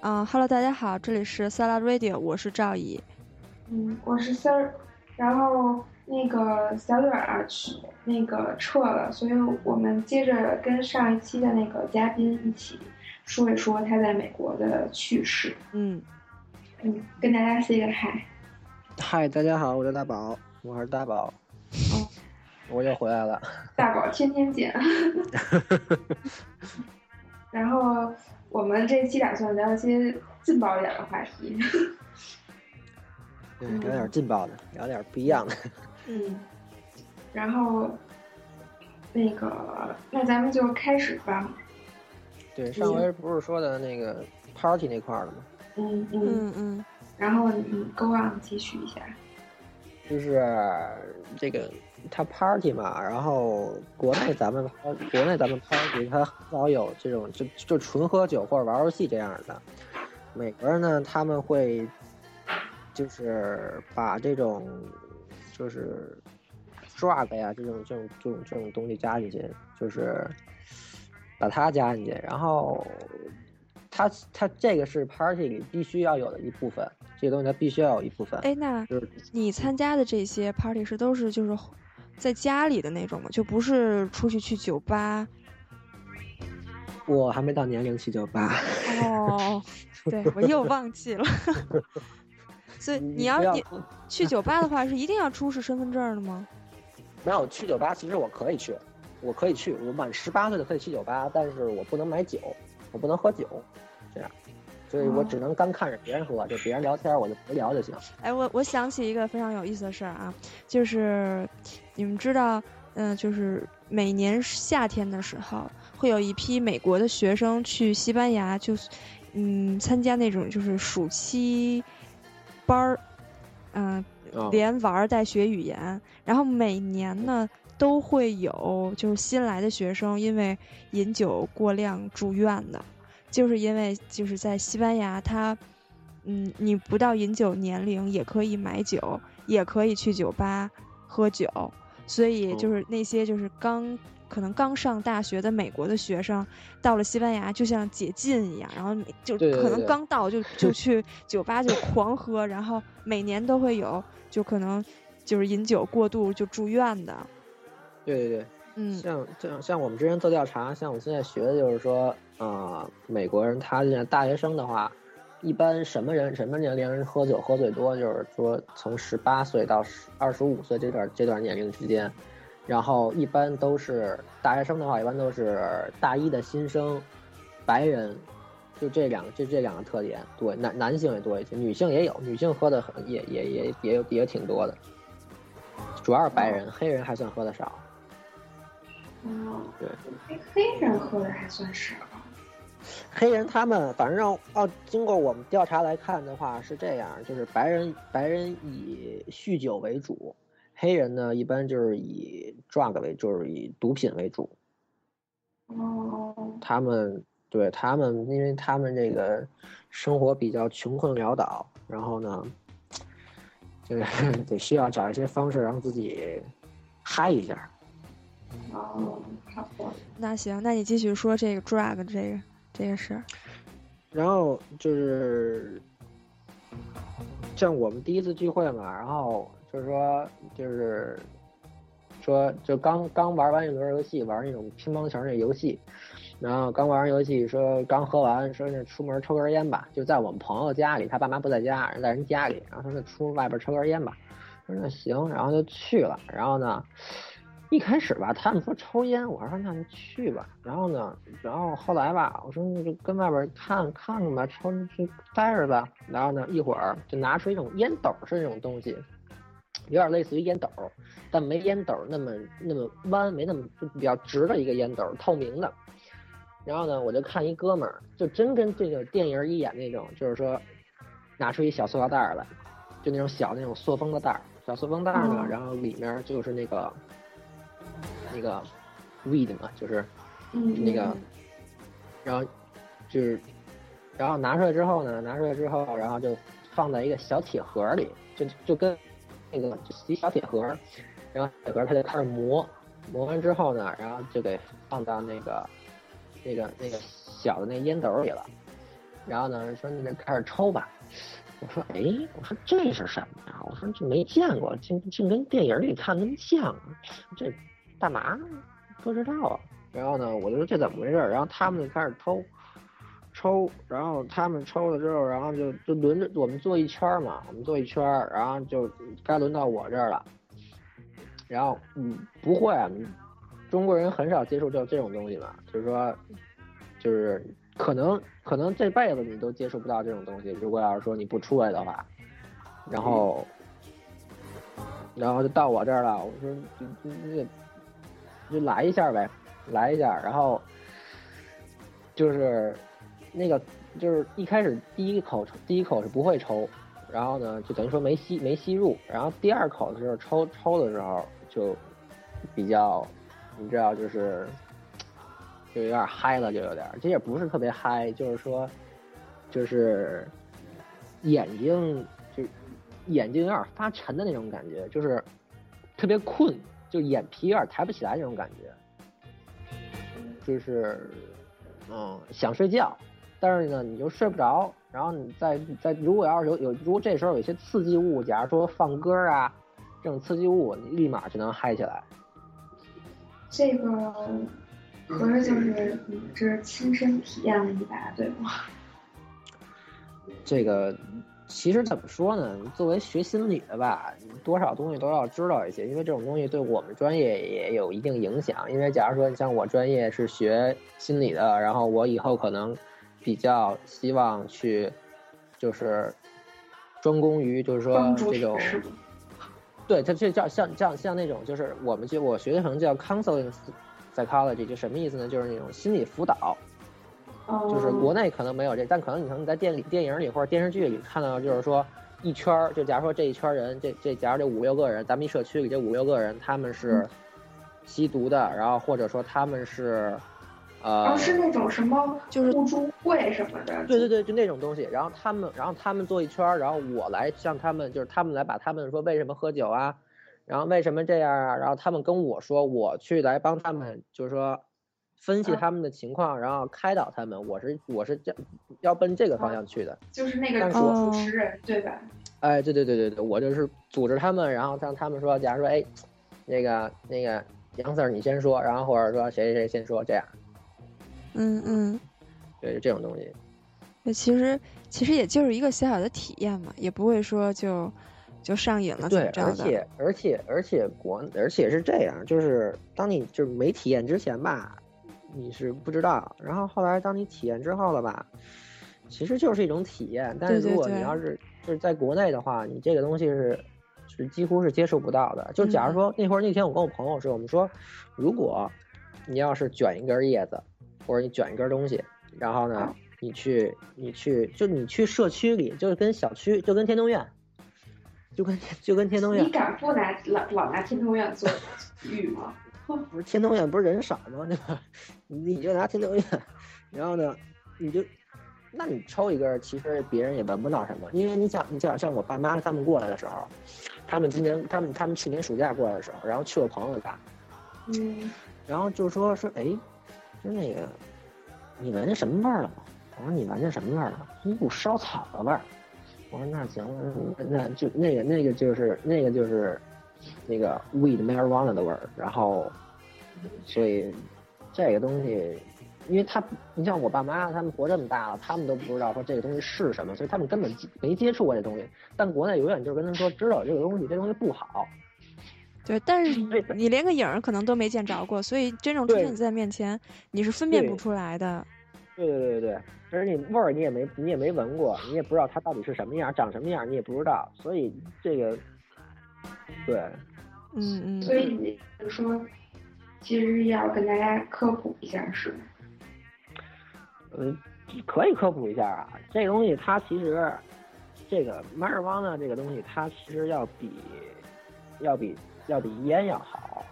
啊哈喽，大家好，这里是 Sala Radio，我是赵怡。嗯，我是丝儿。然后那个小远儿去那个撤了，所以我们接着跟上一期的那个嘉宾一起说一说他在美国的趣事。嗯嗯，跟大家 say 个 hi。嗨，大家好，我叫大宝，我是大宝，哦，我又回来了。大宝天天见。然后我们这期打算聊一些劲爆一点的话题。对，聊点劲爆的，聊点不一样的。嗯，然后那个，那咱们就开始吧。对，上回不是说的那个 party 那块儿了吗？嗯嗯。嗯嗯，然后你 go on 继续一下。就是这个他 party 嘛，然后国内咱们国内咱们 party 他很少有这种就就纯喝酒或者玩游戏这样的。美国人呢，他们会就是把这种就是 drug 呀这种这种这种这种东西加进去，就是把它加进去，然后它它这个是 party 里必须要有的一部分，这个东西它必须要有一部分。哎，那就是你参加的这些 party 是都是就是在家里的那种嘛？就不是出去去酒吧？我还没到年龄去酒吧。哦，对我又忘记了。所以你要你去酒吧的话，是一定要出示身份证的吗？没有去酒吧，其实我可以去，我可以去，我满十八岁的可以去酒吧，但是我不能买酒，我不能喝酒，这样，所以我只能干看着别人喝，就别人聊天我就陪聊就行。哎，我我想起一个非常有意思的事儿啊，就是你们知道，嗯、就是每年夏天的时候，会有一批美国的学生去西班牙，就是嗯参加那种就是暑期班儿，嗯、啊连玩儿带学语言，然后每年呢都会有就是新来的学生因为饮酒过量住院的，就是因为就是在西班牙，它嗯你不到饮酒年龄也可以买酒，也可以去酒吧喝酒，所以哦。就是那些就是刚。可能刚上大学的美国的学生到了西班牙，就像解禁一样，然后就可能刚到就 就去酒吧就狂喝，然后每年都会有，就可能就是饮酒过度就住院的，对对对，嗯。像像像我们之前做调查，像我们现在学的就是说，啊、美国人他现在大学生的话，一般什么人什么年龄人喝酒喝最多，就是说从十八岁到二十五岁这段这段年龄之间，然后一般都是大学生的话，一般都是大一的新生，白人，就这两个就这两个特点，对男男性也多一些，女性也有，女性喝的很也也也也有也挺多的，主要是白人，黑人还算喝的少。哦，对，黑黑人喝的还算少。黑人他们反正哦经过我们调查来看的话是这样，就是白人白人以酗酒为主，黑人呢一般就是以 drug 为，就是以毒品为主。哦，他们对他们，因为他们这个生活比较穷困潦倒，然后呢，就 是得需要找一些方式让自己嗨一下。哦，好的。那行，那你继续说这个 drug 这个这个事。然后就是像我们第一次聚会嘛，然后就是说就是说就刚刚玩完一轮游戏，玩那种乒乓球那游戏，然后刚玩完游戏说刚喝完，说那出门抽根烟吧，就在我们朋友家里，他爸妈不在家，人在人家里，然后说那出外边抽根烟吧，说那行，然后就去了，然后呢。一开始吧，他们说抽烟，我说那就去吧。然后呢，然后后来吧，我说那就跟外边看看看吧，抽就待着吧。然后呢，一会儿就拿出一种烟斗似的那种东西，有点类似于烟斗，但没烟斗那么那么弯，没那么就比较直的一个烟斗，透明的。然后呢，我就看一哥们儿，就真跟这个电影一演那种，就是说拿出一小塑料袋儿来，就那种小那种塑封的袋儿，小塑封袋儿呢，哦然后里面就是那个那个 weed 嘛，就是嗯，那个，然后就是，然后拿出来之后呢，拿出来之后，然后就放在一个小铁盒里，就就跟那个就一小铁盒，然后铁盒它就开始磨，磨完之后呢，然后就给放到那个那个那个小的那烟斗里了，然后呢说你就开始抽吧。我说哎，我说这是什么呀？我说这没见过，这这跟电影里看那么像，这干嘛？不知道啊。然后呢，我就说这怎么回事？然后他们就开始抽，抽，然后他们抽了之后，然后就就轮着我们坐一圈嘛，我们坐一圈，然后就该轮到我这儿了。然后嗯，不会啊，中国人很少接触到这种东西嘛，就是说，就是可能可能这辈子你都接触不到这种东西。如果要是说你不出来的话，然后，然后就到我这儿了，我说那个就来一下呗。来一下，然后就是那个就是一开始第一口第一口是不会抽，然后呢就等于说没吸没吸入，然后第二口的时候抽抽的时候就比较你知道就是就有点嗨了，就有点，这也不是特别嗨，就是说就是眼睛就眼睛有点发沉的那种感觉，就是特别困，就眼皮有点抬不起来那种感觉。就是，嗯，想睡觉，但是呢，你又睡不着。然后你再再，如果要是有有，如果这时候有一些刺激物，假如说放歌啊，这种刺激物，你立马就能嗨起来。这个合着就是你这是亲身体验了一把，对吗？这个。其实怎么说呢？作为学心理的吧，多少东西都要知道一些，因为这种东西对我们专业也有一定影响。因为假如说你像我专业是学心理的，然后我以后可能比较希望去，就是专攻于就是说这种，对，它这叫像像像那种，就是我们就我学的可能叫 counseling psychology，就什么意思呢？就是那种心理辅导。就是国内可能没有这，但可能你可能在电里、电影里或者电视剧里看到，就是说一圈儿，就假如说这一圈人，这这假如这五六个人，咱们一社区里这五六个人，他们是吸毒的，然后或者说他们是，呃，是那种什么，就是互助会什么的。对对对，就那种东西。然后他们，然后他们坐一圈儿，然后我来向他们，就是他们来把他们说为什么喝酒啊，然后为什么这样啊，然后他们跟我说，我去来帮他们，就是说。分析他们的情况，然后开导他们。我是我是这要奔这个方向去的，就是那个主持人对吧？哎，对对对对对，我就是组织他们，然后让他们说，假如说哎，那个那个杨 Sir 你先说，然后或者说谁谁谁先说，这样。嗯嗯，对，就这种东西。那其实其实也就是一个小小的体验嘛，也不会说就就上瘾了。对，而且而且而且国而且是这样，就是当你就是没体验之前吧。你是不知道，然后后来当你体验之后了吧，其实就是一种体验。但是如果你要是就是在国内的话，你这个东西是是几乎是接触不到的。就假如说那会儿那天我跟我朋友说，我们说，如果你要是卷一根叶子，或者你卷一根东西，然后呢，你去你去就你去社区里，就是跟小区就跟天通苑，就跟就跟天通苑，你敢不拿老老拿天通苑做比喻吗？不是天通苑不是人少吗？对吧？你就拿天通苑，然后呢，你就，那你抽一根，其实别人也闻不到什么，因为你想，你想像我爸妈他们过来的时候，他们今年他们他们去年暑假过来的时候，然后去我朋友家，嗯，然后就说说，哎，说那个，你闻见什么味儿了吗？我说你闻见什么味儿了？一股烧草的味儿。我说那行，那就那个那个就是那个就是。那个 weed marijuana 的味儿，然后，所以这个东西，因为他，你像我爸妈，他们活这么大了，他们都不知道说这个东西是什么，所以他们根本没接触过这东西。但国内永远就是跟他说，知道这个东西，这东西不好。对，但是你连个影儿可能都没见着过，所以真正出现在面前，你是分辨不出来的。对对对对对，而且你味儿你也没你也没闻过，你也不知道它到底是什么样，长什么样你也不知道，所以这个。对，嗯嗯，所以你说，其实要跟大家科普一下，是吗？嗯，可以科普一下啊。这东西它其实，这个马尔邦呢，这个东西它其实要比，要比要比烟要好。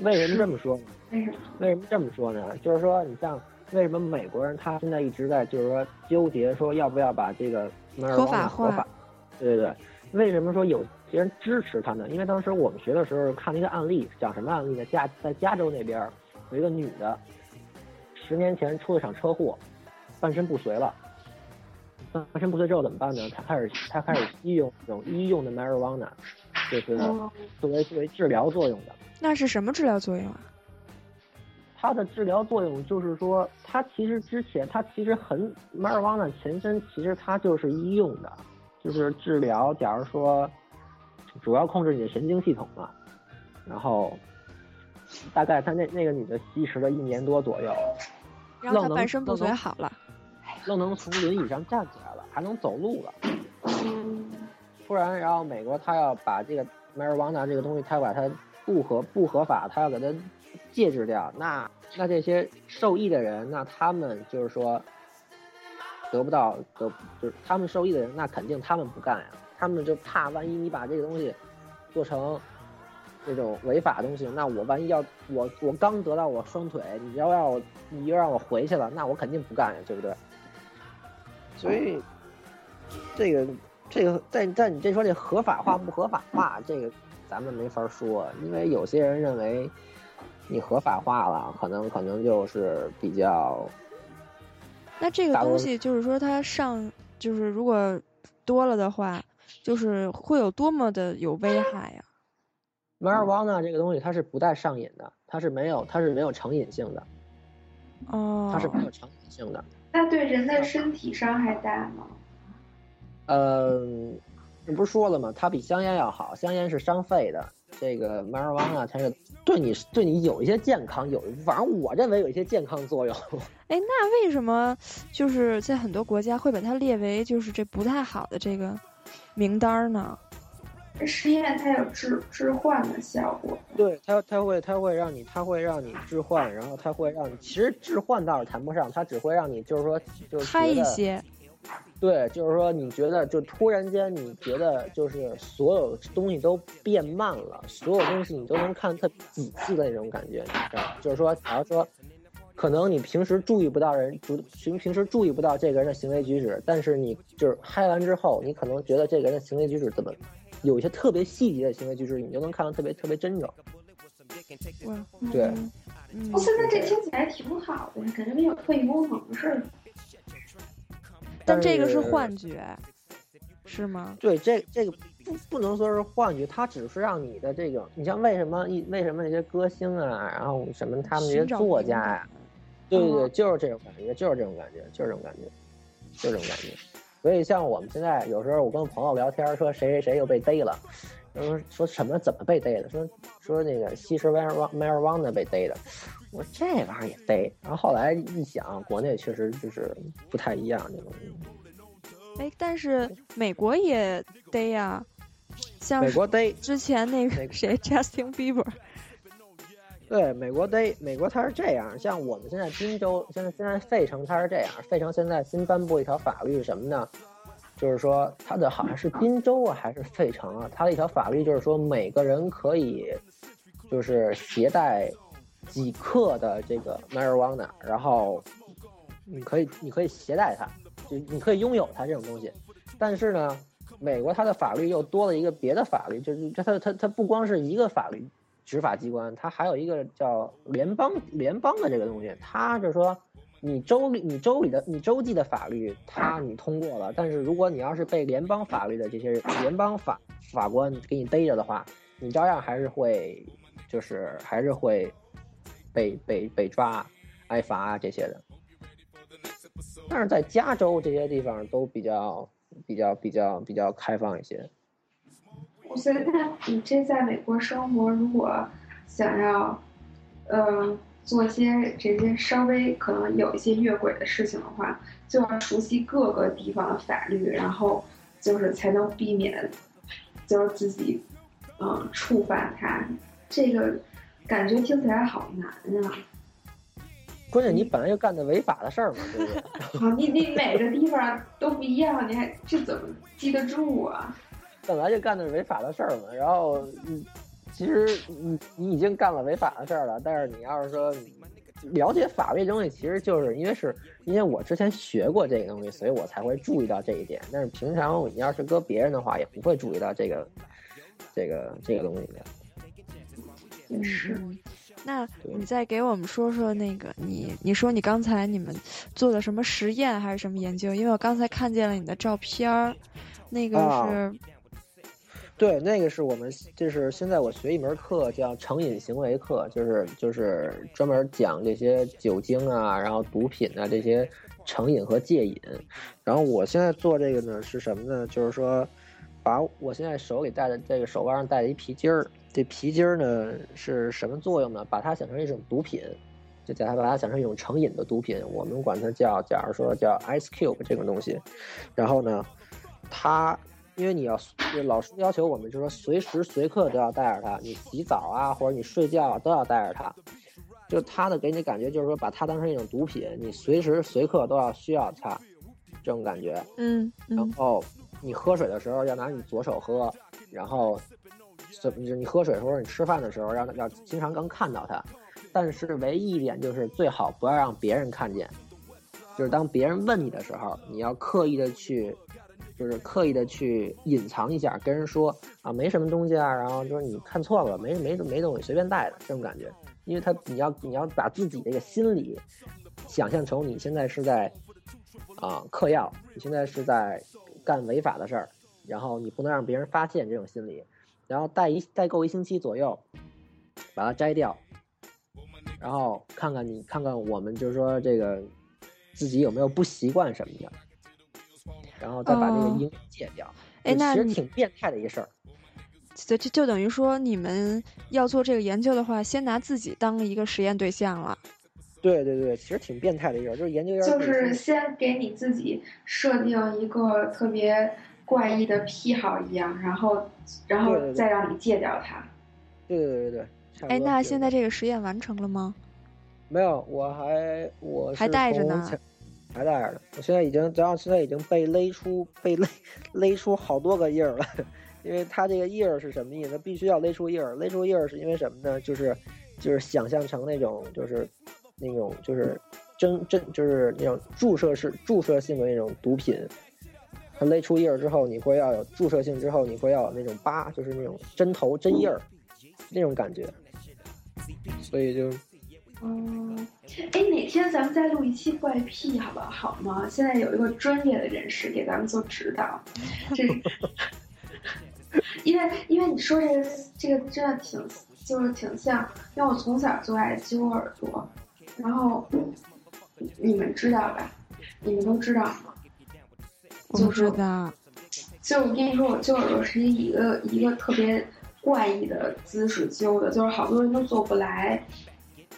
为什么这么说呢？为什么？为什么这么说呢？就是说，你像为什么美国人他现在一直在就是说纠结说要不要把这个合法化？对对对。为什么说有些人支持他呢？因为当时我们学的时候看了一个案例，讲什么案例呢？加在加州那边有一个女的，十年前出了场车祸，半身不遂了。半身不遂之后怎么办呢？她开始她开始医用这种医用的 marijuana，就是作为作为治疗作用的。那是什么治疗作用啊？它的治疗作用就是说，它其实之前它其实很 marijuana 前身其实它就是医用的，就是治疗。假如说主要控制你的神经系统嘛，然后大概他那那个女的吸食了一年多左右，然后她半身不遂好了，愣能从轮椅上站起来了，还能走路了。突然，然后美国他要把这个 marijuana 这个东西，他把它不合不合法，他要给它戒制掉。那那这些受益的人，那他们就是说得不到得，就是他们受益的人，那肯定他们不干呀。他们就怕万一你把这个东西做成那种违法东西，那我万一要我我刚得到我双腿，你要让我你又让我回去了，那我肯定不干呀，对不对？所以这个这个在在你这说这合法化不合法化，这个咱们没法说，因为有些人认为。你合法化了，可能可能就是比较。那这个东西就是说，它上就是如果多了的话，就是会有多么的有危害呀？Marijuana 这个东西它是不带上瘾的，它是没有它是没有成瘾性的。哦。它是没有成瘾性的。那对人的身体伤害大吗？嗯，你不是说了吗？它比香烟要好，香烟是伤肺的。这个 marijuana 它是对你对你有一些健康，有反正我认为有一些健康作用。哎，那为什么就是在很多国家会把它列为就是这不太好的这个名单呢？实验它有置置换的效果。对它，它会它会让你，它会让你置换，然后它会让你，其实置换倒是谈不上，它只会让你就是说就是嗨一些。对，就是说，你觉得就突然间，你觉得就是所有东西都变慢了，所有东西你都能看特仔细的那种感觉，你知道？就是说，假如说，可能你平时注意不到人，注平平时注意不到这个人的行为举止，但是你就是嗨完之后，你可能觉得这个人的行为举止怎么有一些特别细节的行为举止，你就能看得特别特别真着。对，我现在这听起来挺好的，感觉跟有特异功能似的。但这个是幻觉，是吗？对，这这个不不能说是幻觉，它只是让你的这个，你像为什么一为什么那些歌星啊，然后什么他们这些作家呀，对对对，就是这种感觉，就是这种感觉，就是这种感觉，就是这种感觉。所以像我们现在有时候我跟朋友聊天，说谁谁谁又被逮了，说说什么怎么被逮的，说说那个吸食 marijuana 被逮的。我说这玩意儿也逮，然后后来一想，国内确实就是不太一样这东西。哎，但是美国也逮呀，像美国逮之前那个谁 Justin Bieber。对，美国得，美国它是这样，像我们现在滨州，现在现在费城它是这样，费城现在新颁布一条法律什么呢？就是说它的好像是滨州啊还是费城啊，它的一条法律就是说每个人可以就是携带。几克的这个 marijuana，然后你可以你可以携带它，就你可以拥有它这种东西。但是呢，美国它的法律又多了一个别的法律，就是它它它不光是一个法律执法机关，它还有一个叫联邦联邦的这个东西。它就是说，你州里你州里的你州际的法律，它你通过了，但是如果你要是被联邦法律的这些联邦法法官给你逮着的话，你照样还是会就是还是会。被被被抓、挨罚啊这些的，但是在加州这些地方都比较比较比较比较开放一些。我觉得你这在美国生活，如果想要，呃，做些这些稍微可能有一些越轨的事情的话，就要熟悉各个地方的法律，然后就是才能避免，就是自己，嗯，触犯它这个。感觉听起来好难呀！关键你本来就干的违法的事儿嘛，对不对？好，你你每个地方都不一样，你还这怎么记得住啊？本来就干的是违法的事儿嘛，然后你其实你你已经干了违法的事儿了，但是你要是说了解法律东西，其实就是因为是因为我之前学过这个东西，所以我才会注意到这一点。但是平常你要是搁别人的话，也不会注意到这个这个这个东西的。也是，那你再给我们说说那个你，你说你刚才你们做的什么实验还是什么研究？因为我刚才看见了你的照片儿，那个是，对，那个是我们就是现在我学一门课叫成瘾行为课，就是就是专门讲这些酒精啊，然后毒品啊这些成瘾和戒瘾。然后我现在做这个呢是什么呢？就是说，把我现在手里戴的这个手腕上戴的一皮筋儿。这皮筋儿呢是什么作用呢？把它想成一种毒品，就假它把它想成一种成瘾的毒品。我们管它叫，假如说叫 Ice Cube 这种东西。然后呢，它因为你要老师要求我们，就是说随时随刻都要带着它，你洗澡啊或者你睡觉啊都要带着它。就它的给你感觉就是说，把它当成一种毒品，你随时随刻都要需要它，这种感觉。嗯。然后你喝水的时候要拿你左手喝，然后。就是你喝水的时候，你吃饭的时候，要要经常能看到它，但是唯一一点就是最好不要让别人看见。就是当别人问你的时候，你要刻意的去，就是刻意的去隐藏一下，跟人说啊没什么东西啊，然后就是你看错了，没没没东西，随便带的这种感觉。因为他你要你要把自己的一个心理想象成你现在是在啊嗑药，你现在是在干违法的事儿，然后你不能让别人发现这种心理。然后戴一戴够一星期左右，把它摘掉，然后看看你看看我们就是说这个自己有没有不习惯什么的，然后再把这个音戒掉。哎，那其实挺变态的一个事儿。就就就等于说你们要做这个研究的话，先拿自己当一个实验对象了。对对对，其实挺变态的一个，就是研究员就是先给你自己设定一个特别。怪异的癖好一样，然后，然后再让你戒掉它。对对对对哎，那现在这个实验完成了吗？没有，我还我还带着呢，还带着呢。我现在已经，然后现在已经被勒出被勒 勒出好多个印儿了。因为它这个印儿是什么意思？必须要勒出印儿。勒出印儿是因为什么呢？就是就是想象成那种就是那种就是真真就是那种注射式注射性的那种毒品。它勒出印儿之后，你会要有注射性，之后你会要有那种疤，就是那种针头针印儿那种感觉，所以就，嗯，哎，哪天咱们再录一期怪癖，好不好？好吗？现在有一个专业的人士给咱们做指导，这，因为因为你说这个这个真的挺就是挺像，因为我从小就爱揪耳朵，然后你们知道吧？你们都知道吗？就是的，就我跟你说，我揪耳朵是一个一个特别怪异的姿势揪的，就是好多人都做不来。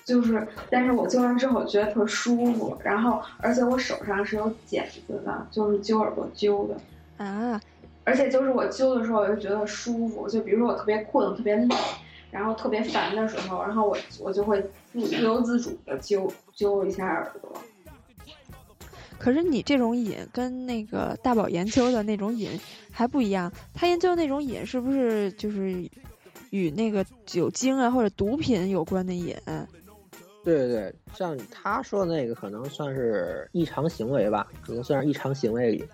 就是，但是我揪完之后觉得特舒服，然后而且我手上是有茧子的，就是揪耳朵揪的啊。而且就是我揪的时候，我就觉得舒服。就比如说我特别困、特别累，然后特别烦的时候，然后我我就会不由自主的揪揪一下耳朵。可是你这种瘾跟那个大宝研究的那种瘾还不一样，他研究的那种瘾是不是就是与那个酒精啊或者毒品有关的瘾？对对对，像他说的那个可能算是异常行为吧，可能算是异常行为里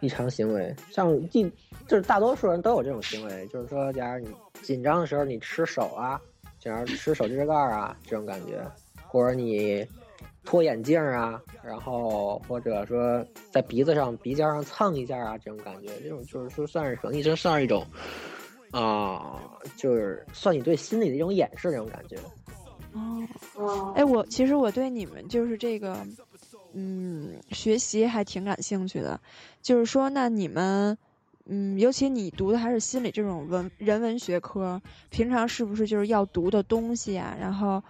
异常行为。像一就是大多数人都有这种行为，就是说，假如你紧张的时候你吃手啊，假如吃手指盖啊这种感觉，或者你。脱眼镜啊，然后或者说在鼻子上、鼻尖上蹭一下啊，这种感觉，这种就是说算是可能一直算是一种，啊，就是算你对心理的一种掩饰那种感觉。哦，哎，我其实我对你们就是这个，嗯，学习还挺感兴趣的。就是说，那你们，嗯，尤其你读的还是心理这种文人文学科，平常是不是就是要读的东西啊？然后。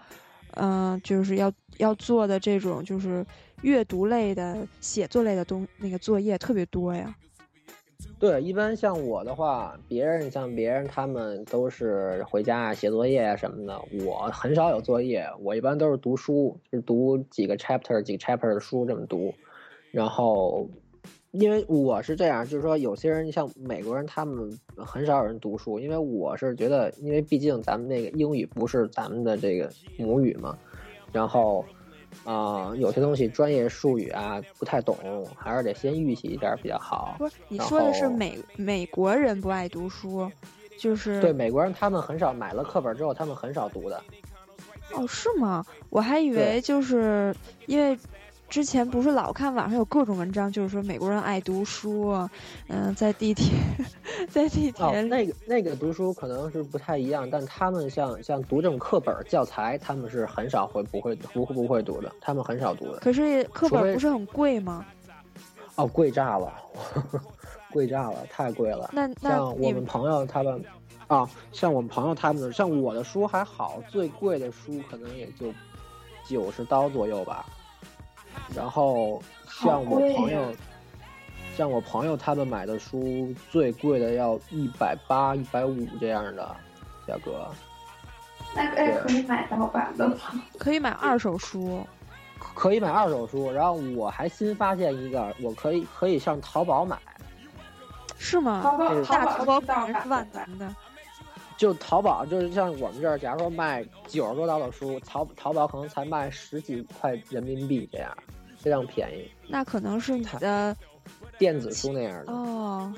嗯，就是要要做的这种就是阅读类的、写作类的东那个作业特别多呀。对，一般像我的话，别人像别人他们都是回家写作业啊什么的，我很少有作业，我一般都是读书，就是读几个 chapter 几个 chapter 的书这么读，然后。因为我是这样，就是说，有些人像美国人，他们很少有人读书。因为我是觉得，因为毕竟咱们那个英语不是咱们的这个母语嘛，然后，啊，有些东西专业术语啊不太懂，还是得先预习一下比较好。不是，你说的是美美国人不爱读书，就是对美国人，他们很少买了课本之后，他们很少读的。哦，是吗？我还以为就是因为之前不是老看网上有各种文章，就是说美国人爱读书啊，嗯、在地铁，在地哦铁，哦，那个那个读书可能是不太一样，但他们像像读这种课本教材，他们是很少会不会不不会读的，他们很少读的。可是课本不是很贵吗？哦，贵炸了，贵炸了，太贵了。那那像我们朋友他们，啊，像我们朋友他们的，像我的书还好，最贵的书可能也就九十刀左右吧。然后像我朋友，像我朋友他们买的书，最贵的要一百八、一百五这样的价格。那可以买盗版的吗？可以买二手书，可以买二手书，然后我还新发现一个，我可以可以上淘宝买，是吗？淘宝这淘宝大淘宝是盗果然是万，能的。就淘宝就是像我们这儿，假如说卖九十多刀的书，淘淘宝可能才卖十几块人民币这样，非常便宜，那可能是你太的电子书那样的，哦，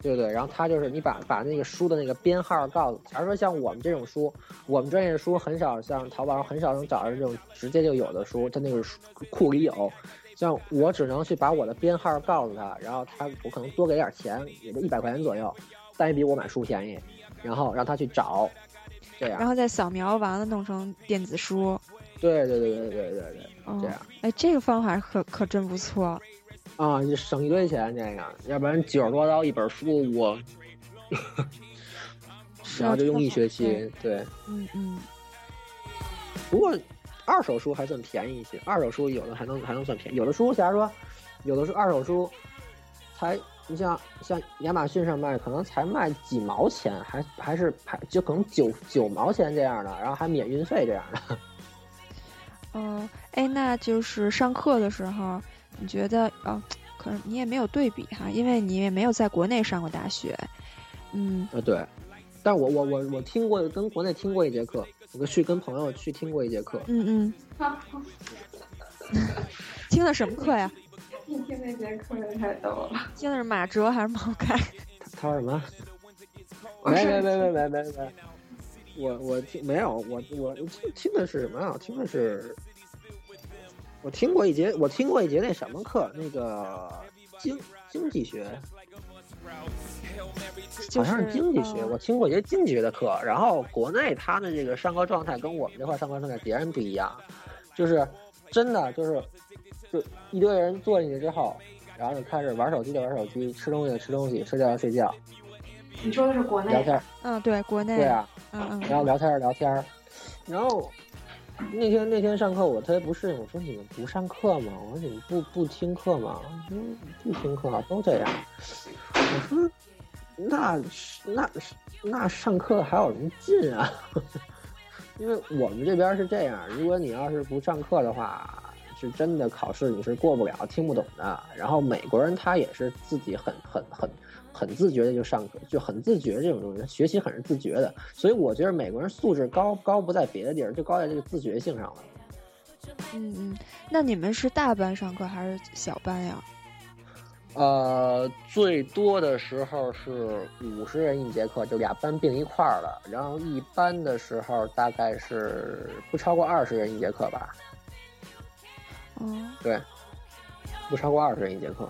对对。然后他就是你把把那个书的那个编号告诉，假如说像我们这种书，我们专业的书很少，像淘宝上很少能找着这种直接就有的书，它那个书库里有。像我只能去把我的编号告诉他，然后他我可能多给点钱，也就一百块钱左右，但也比我买书便宜，然后让他去找，这样然。后再扫描完了弄成电子书。对对对对对对对，哦这样哎，这个方法可可真不错。啊，就省一堆钱这个，要不然九十多刀一本书，我，是然后就用一学期，对。嗯嗯，不过二手书还算便宜一些，二手书有的还能还能算便宜，有的书假如说，有的是二手书，才你像像亚马逊上卖，可能才卖几毛钱，还还是还就可能九九毛钱这样的，然后还免运费这样的。嗯，哎，那就是上课的时候，你觉得哦，可是你也没有对比哈，因为你也没有在国内上过大学。嗯，啊，对。但我我我我听过跟国内听过一节课，我去跟朋友去听过一节课，嗯嗯，啊，听的什么课呀？一听那节课也太逗了。听的是马哲还是毛开？他他说什么？没没没没没没没，我我听没有，我我听听的是什么啊？我听的是，我听过一节，我听过一节那什么课，那个经经济学，好像是经济学，呃我听过一节经济学的课。然后国内他的这个上课状态跟我们这块上课状态截然不一样，就是真的就是就一堆人坐进去之后，然后就开始玩手机的玩手机，吃东西的吃东西，睡觉的睡觉，你说的是国内聊天儿，嗯，对，国内，对啊。嗯嗯，然后聊天儿聊天儿，然后那天那天上课我特别不适应，我说你们不上课吗？我说你们不不听课吗？他说不听课啊，都这样。我说那那那上课还有什么劲啊？因为我们这边是这样，如果你要是不上课的话，是真的考试你是过不了，听不懂的。然后美国人他也是自己很很很很自觉的就上课，就很自觉这种东西，学习很是自觉的。所以我觉得美国人素质高高不在别的地儿，就高在这个自觉性上了。嗯嗯，那你们是大班上课还是小班呀？呃，最多的时候是五十人一节课，就俩班并一块儿了。然后一般的时候大概是不超过二十人一节课吧，哦，对，不超过二十人一节课。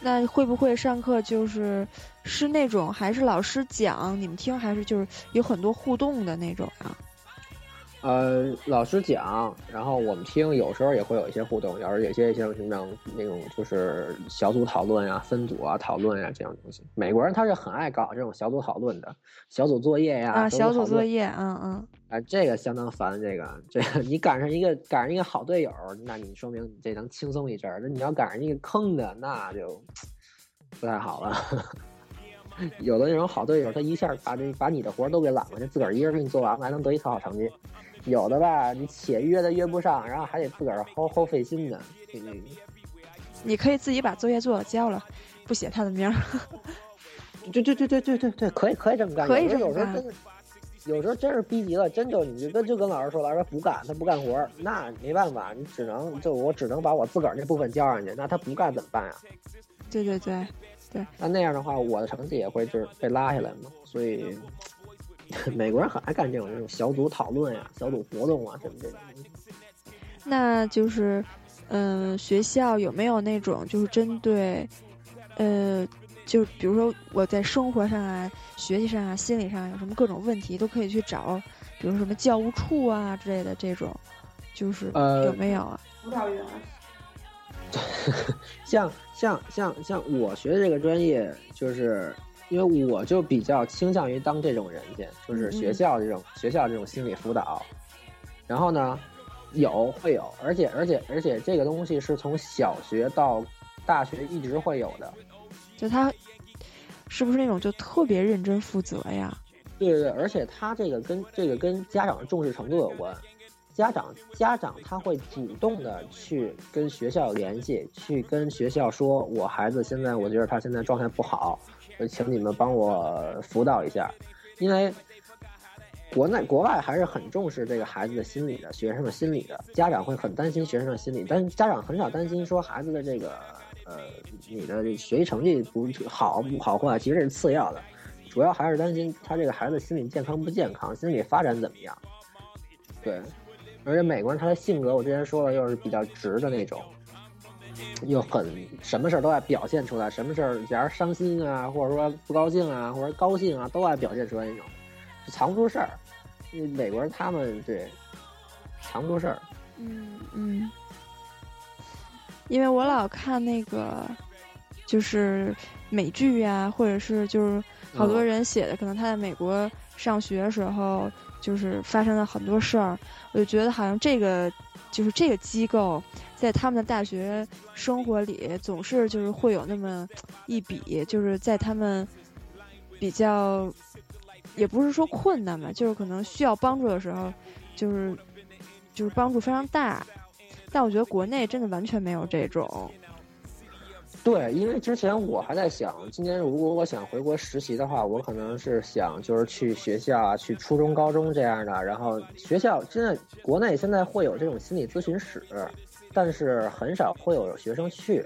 那会不会上课就是是那种还是老师讲你们听，还是就是有很多互动的那种呀？呃，老师讲，然后我们听，有时候也会有一些互动，有时候有些像什么那种就是小组讨论啊、分组啊、讨论呀这样东西。美国人他是很爱搞这种小组讨论的，小组作业呀，啊，小组作业，嗯嗯，啊，这个相当烦。这个，这个你赶上一个赶上一个好队友，那你说明你这能轻松一阵儿。那你要赶上一个坑的，那就不太好了。有的那种好队友，他一下把这把你的活儿都给揽过去，自个儿一人给你做完了，还能得一特好成绩。有的吧，你且约的约不上，然后还得自个儿齁齁费心的。你可以自己把作业做了交了，不写他的名儿。对对对对对对对，可以可以这么干。可以这么干有时候真的，有时候真是逼急了，真就你就跟就跟老师说，老师说不干，他不干活儿，那没办法，你只能就我只能把我自个儿那部分交上去，那他不干怎么办呀？对对对对，那那样的话，我的成绩也会就是被拉下来嘛。所以 美国人很爱干这种这种小组讨论呀、小组活动啊什么这种。那就是，嗯、学校有没有那种就是针对，呃，就是比如说我在生活上啊、学习上啊、心理上有什么各种问题，都可以去找，比如什么教务处啊之类的这种，就是呃有没有啊？辅导员，像像像像我学的这个专业，就是因为我就比较倾向于当这种人去，就是学校这种、学校这种心理辅导。然后呢，有会有，而且而且而且这个东西是从小学到大学一直会有的。就他是不是那种就特别认真负责呀？对对对，而且他这个跟这个跟家长的重视程度有关。家长家长他会主动的去跟学校联系，去跟学校说，我孩子现在我觉得他现在状态不好，呃请你们帮我辅导一下，因为国内国外还是很重视这个孩子的心理的，学生的心理的，家长会很担心学生的心理，但家长很少担心说孩子的这个呃你的学习成绩不好不好坏，其实是次要的，主要还是担心他这个孩子心理健康不健康，心理发展怎么样。对，而且美国人他的性格，我之前说了，又是比较直的那种，又很什么事儿都爱表现出来，什么事儿假如伤心啊，或者说不高兴啊，或者高兴啊，都爱表现出来那种，就藏不住事儿。美国人他们对藏不住事儿。嗯嗯，因为我老看那个就是美剧呀、或者是就是好多嗯人写的，可能他在美国上学的时候就是发生了很多事儿，我就觉得好像这个就是这个机构在他们的大学生活里总是就是会有那么一笔，就是在他们比较也不是说困难吧，就是可能需要帮助的时候，就是就是帮助非常大。但我觉得国内真的完全没有这种，对，因为之前我还在想，今年如果我想回国实习的话，我可能是想就是去学校啊，去初中、高中这样的。然后学校现在国内现在会有这种心理咨询室，但是很少会有学生去，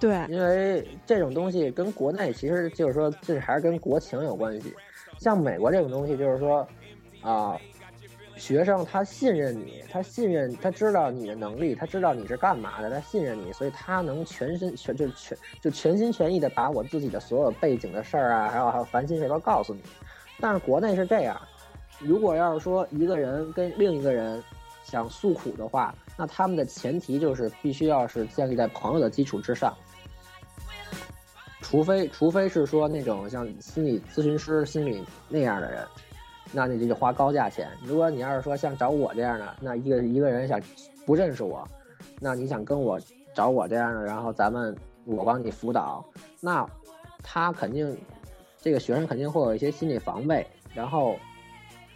对，因为这种东西跟国内其实就是说，这还是跟国情有关系。像美国这种东西，就是说啊、学生他信任你，他信任他知道你的能力，他知道你是干嘛的，他信任你，所以他能全身全就全就全心全意的把我自己的所有背景的事儿啊，还有还有烦心事都告诉你。但是国内是这样，如果要是说一个人跟另一个人想诉苦的话，那他们的前提就是必须要是建立在朋友的基础之上。除非除非是说那种像心理咨询师、心理那样的人，那你就得花高价钱。如果你要是说像找我这样的，那一个一个人想不认识我，那你想跟我找我这样的，然后咱们我帮你辅导，那他肯定这个学生肯定会有一些心理防备，然后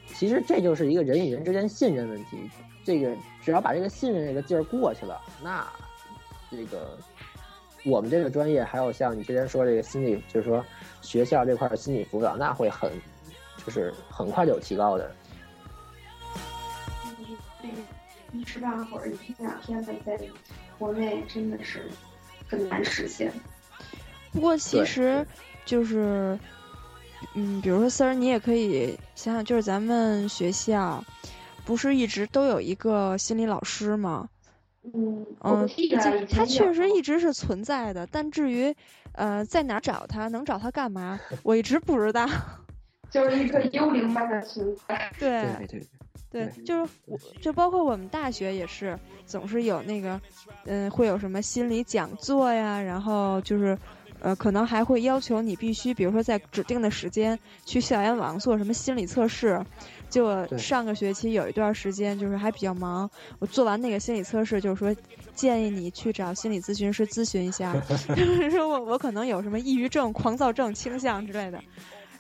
其实这就是一个人与人之间信任问题。这个只要把这个信任这个劲儿过去了，那这个我们这个专业还有像你之前说这个心理，就是说学校这块的心理辅导，那会很就是很快就有提高的。就是那个一时半会儿、一天两天的，在国内真的是很难实现。不过其实就是，嗯，比如说丝儿，你也可以想想，就是咱们学校不是一直都有一个心理老师吗？嗯，嗯他确实一直是存在的，但至于呃在哪儿找他，能找他干嘛，我一直不知道。就是一个幽灵般的存在。对对对，对，对就是我，就包括我们大学也是，总是有那个，嗯，会有什么心理讲座呀，然后就是，呃，可能还会要求你必须，比如说在指定的时间去校园网做什么心理测试。就我上个学期有一段时间就是还比较忙，我做完那个心理测试，就是说建议你去找心理咨询师咨询一下，就是说我我可能有什么抑郁症、狂躁症倾向之类的。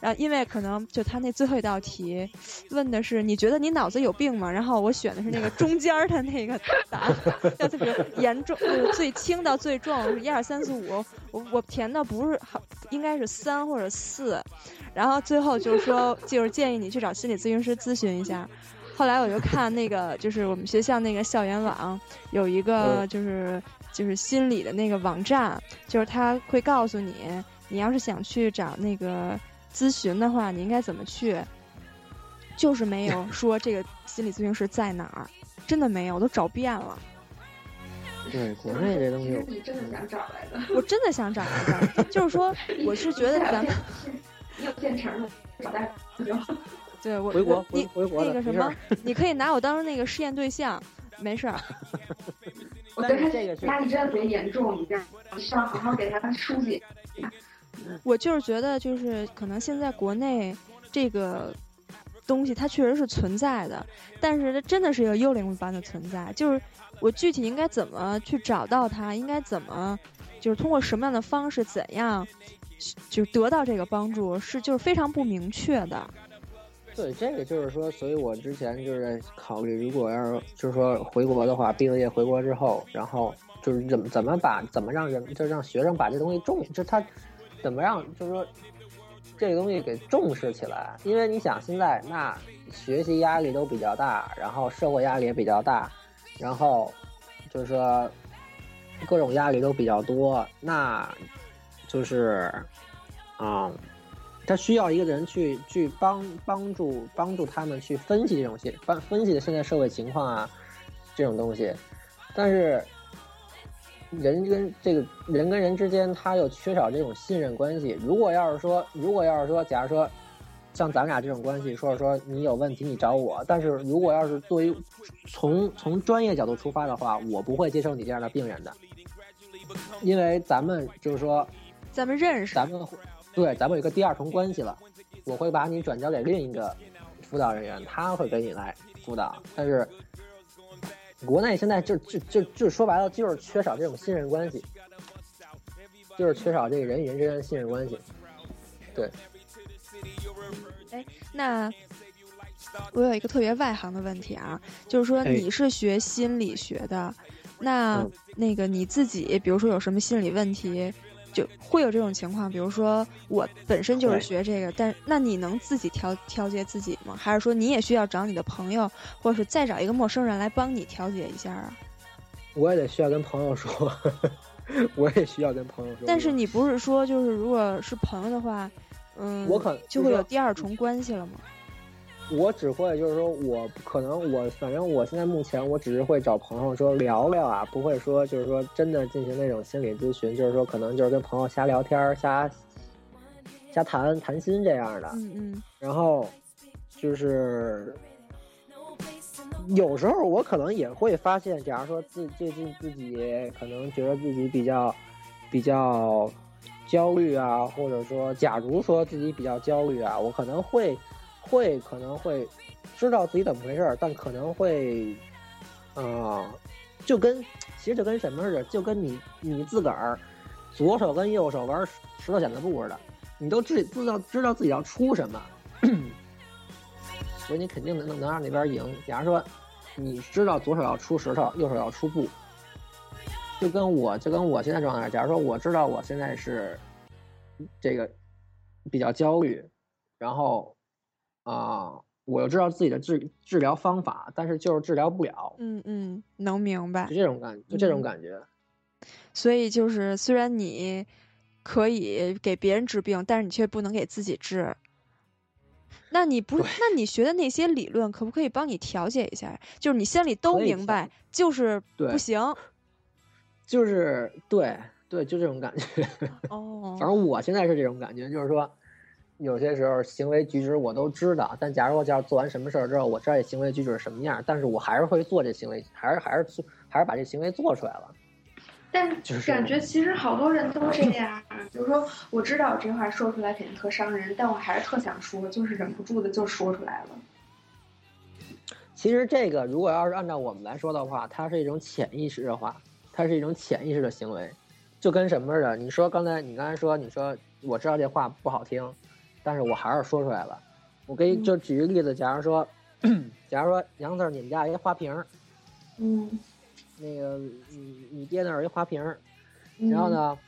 然后，因为可能就他那最后一道题，问的是你觉得你脑子有病吗？然后我选的是那个中间儿的那个答案，要特别严重，就是最轻到最重是一二三四五，我我填的不是好，应该是三或者四，然后最后就是说就是建议你去找心理咨询师咨询一下。后来我就看那个，就是我们学校那个校园网有一个嗯就是就是心理的那个网站，就是他会告诉你，你要是想去找那个。咨询的话，你应该怎么去？就是没有说这个心理咨询师在哪儿，真的没有，我都找遍了。对，国内这东西，你真的想找来的？我真的想找来的，就是说，我是觉得咱们，你有现成的，找代就对我回国我你回那个什么你可以拿我当那个试验对象，没事儿。我觉得他这个压力真的特别严重，你这样你需要好好给他疏解。我就是觉得，就是可能现在国内这个东西它确实是存在的，但是它真的是一个幽灵般的存在。就是我具体应该怎么去找到它，应该怎么，就是通过什么样的方式，怎样，就得到这个帮助，是就是非常不明确的。对，这个就是说，所以我之前就是考虑，如果要是就是说回国的话，毕了业回国之后，然后就是怎么怎么把怎么让人，就让学生把这东西种，就他怎么让就是说这个东西给重视起来。因为你想现在那学习压力都比较大，然后社会压力也比较大，然后就是说各种压力都比较多，那就是啊。他需要一个人去去帮帮助帮助他们去分析这种现帮分析的现在社会情况啊，这种东西，但是人跟这个人跟人之间，他又缺少这种信任关系。如果要是说，如果要是说，假如说像咱俩这种关系，说是说你有问题你找我，但是如果要是作为从从专业角度出发的话，我不会接受你这样的病人的，因为咱们就是说咱们认识，咱们对，咱们有一个第二重关系了，我会把你转交给另一个辅导人员，他会给你来辅导。但是国内现在就就就就说白了，就是缺少这种信任关系，就是缺少这个人与人之间的信任关系。对，哎，那我有一个特别外行的问题啊，就是说哎你是学心理学的，那嗯那个你自己，比如说有什么心理问题，就会有这种情况。比如说我本身就是学这个，但那你能自己调调节自己吗？还是说你也需要找你的朋友，或者是再找一个陌生人来帮你调节一下啊？我也得需要跟朋友说，我也需要跟朋友说。但是你不是说就是如果是朋友的话，嗯，我可就会有第二重关系了吗？我只会就是说我可能我反正我现在目前我只是会找朋友说聊聊啊，不会说就是说真的进行那种心理咨询，就是说可能就是跟朋友瞎聊天儿、瞎瞎谈谈心这样的。嗯嗯然后就是有时候我可能也会发现，假如说自最近自己可能觉得自己比较比较焦虑啊，或者说假如说自己比较焦虑啊，我可能会会可能会知道自己怎么回事儿，但可能会啊、呃就跟其实就跟什么似的，就跟你你自个儿左手跟右手玩石头剪子布似的，你都知知道知道自己要出什么。所以你肯定能能让那边赢。假如说你知道左手要出石头，右手要出布，就跟我就跟我现在状态，假如说我知道我现在是这个比较焦虑，然后啊、我又知道自己的治治疗方法，但是就是治疗不了，嗯嗯，能明白就。这种感，就这种嗯感觉。所以就是，虽然你可以给别人治病，但是你却不能给自己治。那你不是？那你学的那些理论，可不可以帮你调节一下？就是你心里都明白，就是不行。就是对对，就这种感觉。哦 反正我现在是这种感觉，就是说，有些时候行为举止我都知道，但假如我只要做完什么事儿之后，我知道这行为举止是什么样，但是我还是会做这行为，还是还是做还是把这行为做出来了。但就是感觉其实好多人都 这样，比如说我知道我这话说出来肯定特伤人，但我还是特想说，就是忍不住的就说出来了。其实这个如果要是按照我们来说的话，它是一种潜意识的话，它是一种潜意识的行为，就跟什么似的。你说刚才你刚才说，你说我知道这话不好听，但是我还是说出来了。我给你就举个例子，假如说，假如说杨四儿，你们家有一花瓶，嗯，那个你你爹那儿有一花瓶然后？呢，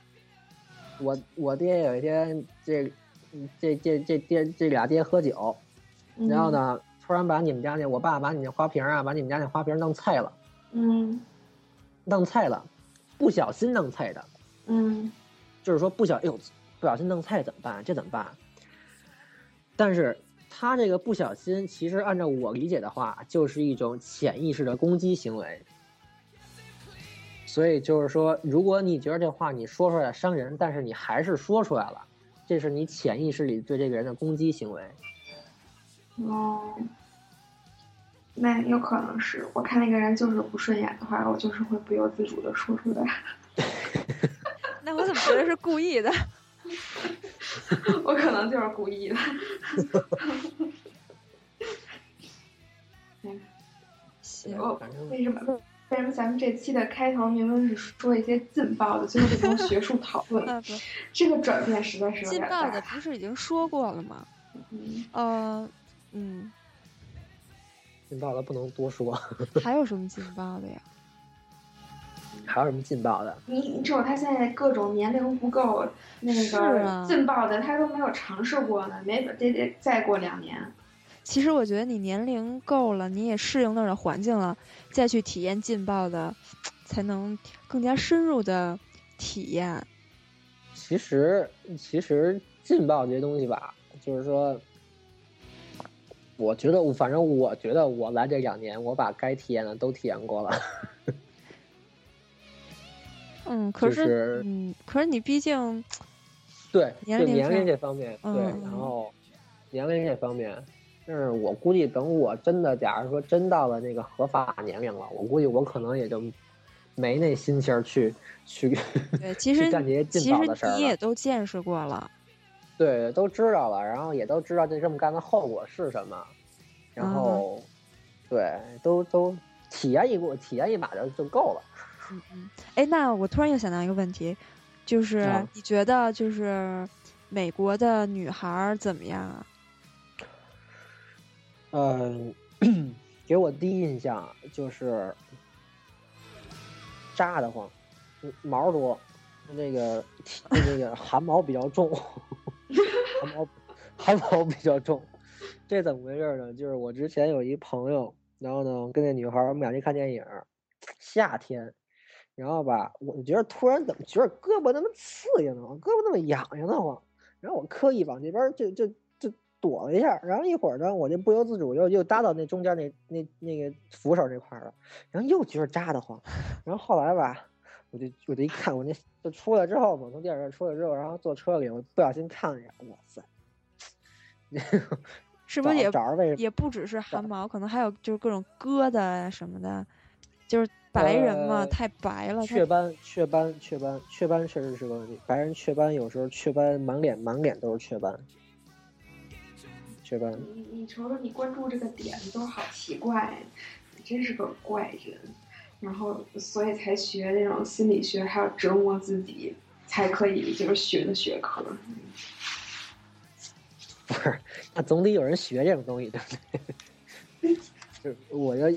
我我爹有一天这这这这爹这俩爹喝酒，嗯然后？呢，突然把你们家那我爸把你那花瓶啊，把你们家那花瓶弄菜了，嗯弄菜了，不小心弄菜的，嗯就是说不小，哎呦，不小心弄菜怎么办？这怎么办？但是他这个不小心，其实按照我理解的话，就是一种潜意识的攻击行为。所以就是说，如果你觉得这话你说出来伤人，但是你还是说出来了，这是你潜意识里对这个人的攻击行为。哦，那有可能是我看那个人就是不顺眼的话，我就是会不由自主的说出来。那我怎么觉得是故意的？我可能就是故意的。行，为什么为什么咱们这期的开头明明是说一些劲爆的，最后变成学术讨论？这个转变实在是有点劲爆的大。不是已经说过了吗？嗯，呃，嗯，劲爆的不能多说，还有什么劲爆的呀？还有什么劲爆的？你你知道他现在各种年龄不够那是个啊劲爆的，他都没有尝试过呢，没准得得再过两年。其实我觉得你年龄够了，你也适应那儿的环境了，再去体验劲爆的，才能更加深入的体验。其实其实劲爆这些东西吧，就是说，我觉得我反正我觉得我来这两年，我把该体验的都体验过了。嗯，可，就是是嗯，可是你毕竟，对，年龄上就年龄这方面，对，嗯然后年龄这方面，但是我估计等我真的，假如说真到了那个合法年龄了，我估计我可能也就没那心气儿去去对，其实干这些其劲爆的事儿你也都见识过了，对，都知道了，然后也都知道这这么干的后果是什么，然嗯后，对，都都体验一过，体验一把就就够了。嗯嗯。哎，那我突然又想到一个问题，就是啊你觉得就是美国的女孩儿怎么样啊？嗯，给我第一印象就是扎的慌，嗯毛多，那个体那个汗毛比较重，汗毛汗毛比较重。这怎么回事呢？就是我之前有一朋友，然后呢跟那女孩儿我们俩去看电影，夏天，然后吧，我觉得突然怎么觉得胳膊那么刺痒呢？胳膊那么痒痒的慌，然后我刻意往这边就就就躲了一下，然后一会儿呢，我就不由自主又又搭到那中间那那那个扶手这块儿了，然后又觉得扎得慌，然后后来吧，我就我就一看，我那就出来之后嘛，从电影院出来之后，然后坐车里，我不小心看了一眼，哇塞，是不是也找着为也不只是汗毛，可能还有就是各种疙瘩啊什么的，就是白人嘛，呃太白了，雀斑，雀斑，雀斑，雀斑确实是个问题。白人雀斑有时候雀斑满脸满脸都是雀斑，雀斑。你你瞅瞅，你关注这个点都好奇怪，你真是个怪人。然后，所以才学那种心理学，还要折磨自己，才可以就是学的学科。不是，那总得有人学这种东西，对不对？就是我要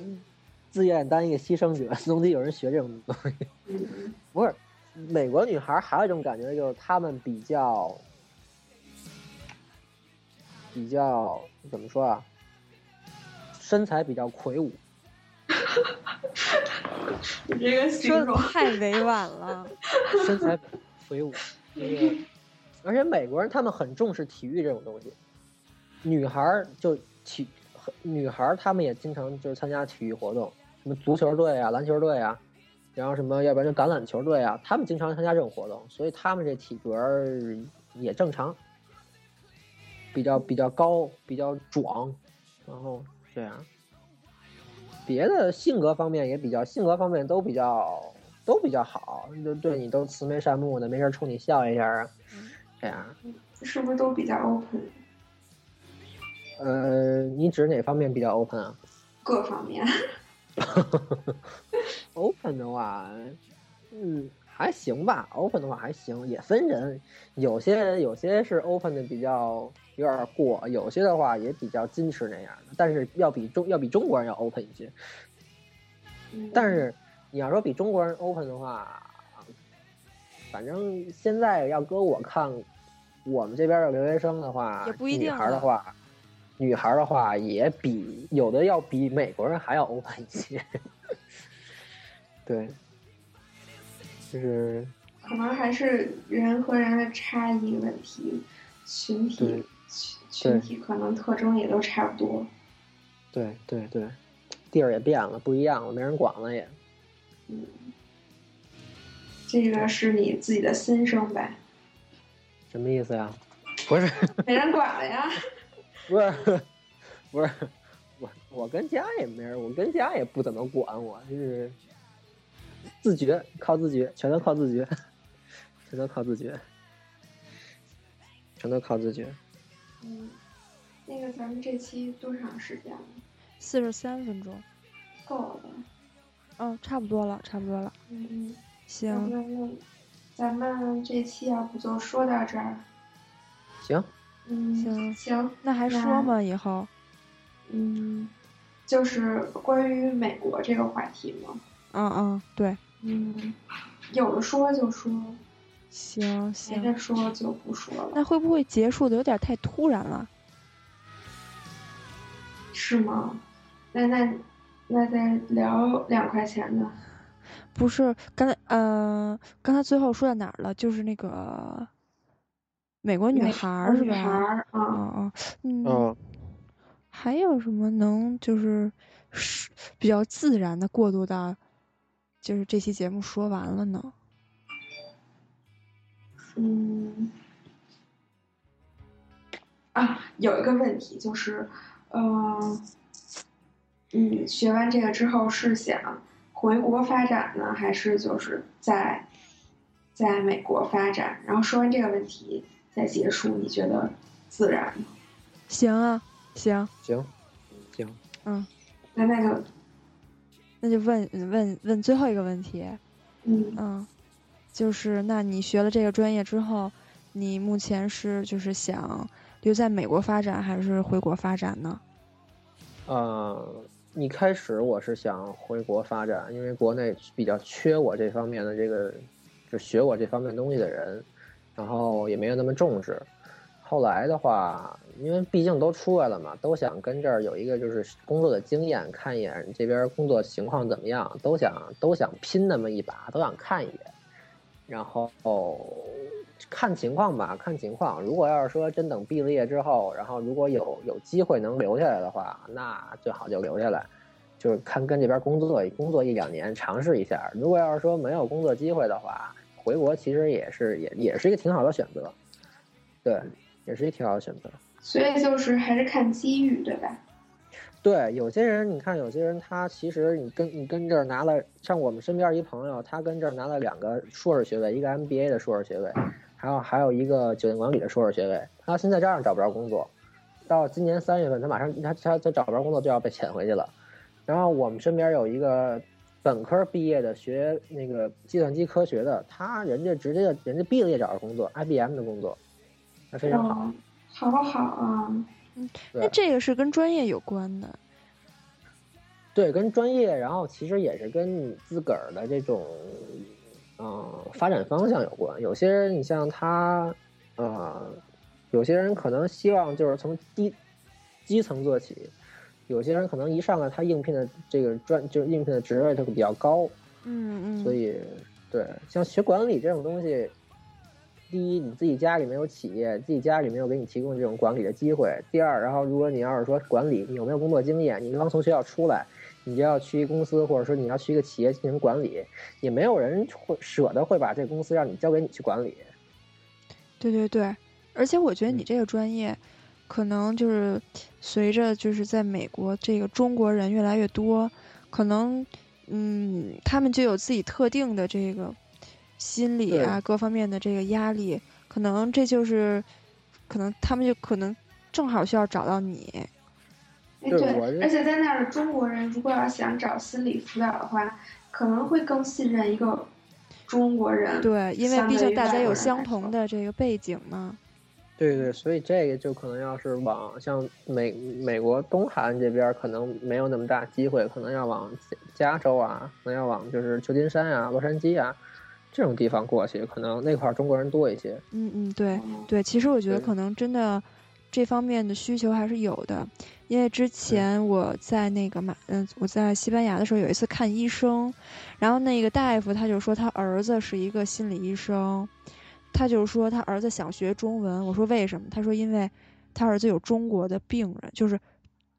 自愿当一个牺牲者，总得有人学这种东西。嗯，不是，美国女孩还有一种感觉，就是她们比较比较怎么说啊？身材比较魁梧，你这个形说的容，太委婉了。身材魁梧，那个，而且美国人他们很重视体育这种东西，女孩儿就体，女孩儿她们也经常就是参加体育活动，什么足球队啊、篮球队啊，然后什么要不然就橄榄球队啊，他们经常参加这种活动，所以他们这体格也正常，比较比较高，比较壮，然后这样。别的性格方面也比较，性格方面都比较都比较好，就对你都慈眉善目的，没事冲你笑一下啊，这样。是不是都比较 open？呃，你指哪方面比较 open 啊各方面。open 的话，嗯，还行吧。open 的话还行，也分人，有些有些是 open 的比较有点过，有些的话也比较矜持那样的，但是要比中要比中国人要 open 一些。嗯但是你要说比中国人 open 的话，反正现在要搁我看，我们这边的留学生的话，也不一定女孩的话，女孩的话也比有的要比美国人还要 open 一些。对，就是可能还是人和人的差异问题，群体群群体可能特征也都差不多。对对对，地儿也变了，不一样了，没人管了也。嗯，这个是你自己的心声呗？什么意思呀？不是，没人管了呀？不是，不是，我我跟家也没人，我跟家也不怎么管我，就是自觉，靠自觉，全都靠自觉，全都靠自觉，全都靠自觉。嗯，那个咱们这期多长时间了？四十三分钟，够了吧？嗯，差不多了，差不多了。嗯嗯，行，那咱们这期要不就说到这儿。行，嗯，行行，那还说吗？以后？嗯，就是关于美国这个话题吗？嗯嗯，对。嗯，有的说就说。行行。没得说就不说了。那会不会结束的有点太突然了？是吗？那那那再聊两块钱的。不是，刚才呃，刚才最后说到哪儿了？就是那个美国女孩儿是吧？女孩啊啊嗯。还有什么能就是是比较自然的过渡到，就是这期节目说完了呢？嗯。啊，有一个问题就是，嗯。你学完这个之后是想回国发展呢，还是就是在在美国发展？然后说完这个问题再结束，你觉得自然吗？行啊，行行行，嗯，那那就那就问问问最后一个问题，嗯嗯，就是那你学了这个专业之后，你目前是就是想留在美国发展，还是回国发展呢？呃。一开始我是想回国发展，因为国内比较缺我这方面的这个，就学我这方面东西的人，然后也没有那么重视。后来的话，因为毕竟都出来了嘛，都想跟这儿有一个就是工作的经验，看一眼这边工作情况怎么样，都想都想拼那么一把，都想看一眼，然后。看情况吧，看情况。如果要是说真等毕了业之后，然后如果有有机会能留下来的话，那最好就留下来，就是看跟这边工作工作一两年，尝试一下。如果要是说没有工作机会的话，回国其实也是也也是一个挺好的选择，对，也是一个挺好的选择。所以就是还是看机遇，对吧？对，有些人你看，有些人他其实你跟你跟这儿拿了，像我们身边一朋友，他跟这儿拿了两个硕士学位，一个 MBA 的硕士学位。还有还有一个酒店管理的硕士学位，他现在照样找不着工作，到今年三月份，他马上他他他找不着工作就要被遣回去了。然后我们身边有一个本科毕业的学那个计算机科学的，他人家直接人家毕了业找着工作，IBM 的工作，那非常好，好好啊。嗯，那这个是跟专业有关的。对，跟专业，然后其实也是跟你自个儿的这种。嗯，发展方向有关。有些人，你像他，呃，有些人可能希望就是从低基层做起；有些人可能一上来他应聘的这个专，就是应聘的职位就会比较高。嗯嗯。所以，对，像学管理这种东西，第一，你自己家里没有企业，自己家里没有给你提供这种管理的机会；第二，然后如果你要是说管理，你有没有工作经验？你刚从学校出来。你就要去一公司，或者说你要去一个企业进行管理，也没有人会舍得会把这公司让你交给你去管理。对对对，而且我觉得你这个专业，可能就是随着就是在美国这个中国人越来越多，可能嗯，他们就有自己特定的这个心理啊各方面的这个压力，可能这就是可能他们就可能正好需要找到你。对，而且在那儿的中国人，如果要想找心理辅导的话，可能会更信任一个中国人。对，因为毕竟大家有相同的这个背景嘛。对对，所以这个就可能要是往像美美国东海岸这边，可能没有那么大机会，可能要往加州啊，可能要往就是旧金山啊、洛杉矶啊这种地方过去，可能那块中国人多一些。嗯嗯，对对，其实我觉得可能真的这方面的需求还是有的。因为之前我在那个马，嗯，我在西班牙的时候有一次看医生，然后那个大夫他就说他儿子是一个心理医生，他就是说他儿子想学中文，我说为什么？他说因为他儿子有中国的病人，就是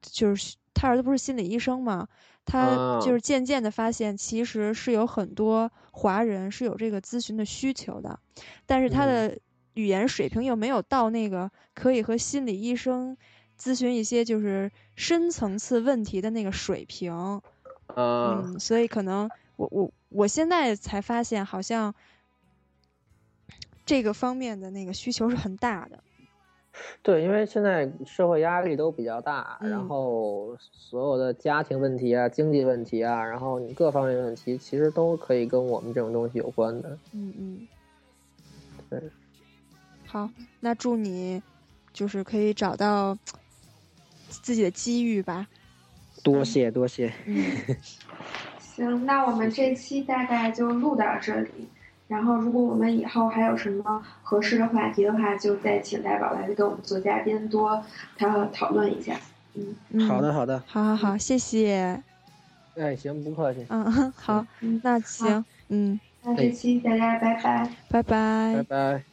就是他儿子不是心理医生嘛，他啊就是渐渐的发现，其实是有很多华人是有这个咨询的需求的，但是他嗯的语言水平又没有到那个可以和心理医生咨询一些就是深层次问题的那个水平。啊，嗯，所以可能我我我现在才发现，好像这个方面的那个需求是很大的。对，因为现在社会压力都比较大，然嗯后所有的家庭问题啊、经济问题啊，然后你各方面问题，其实都可以跟我们这种东西有关的。嗯嗯，对。好，那祝你就是可以找到自己的机遇吧。多谢多谢，嗯，行，那我们这期大概就录到这里。然后，如果我们以后还有什么合适的话题的话，就再请大宝来给我们做嘉宾，多讨讨论一下。嗯嗯好的，好的，好好好，谢谢。哎，行，不客气，嗯，好，嗯，那行，嗯，那这期大家拜拜。拜拜拜拜。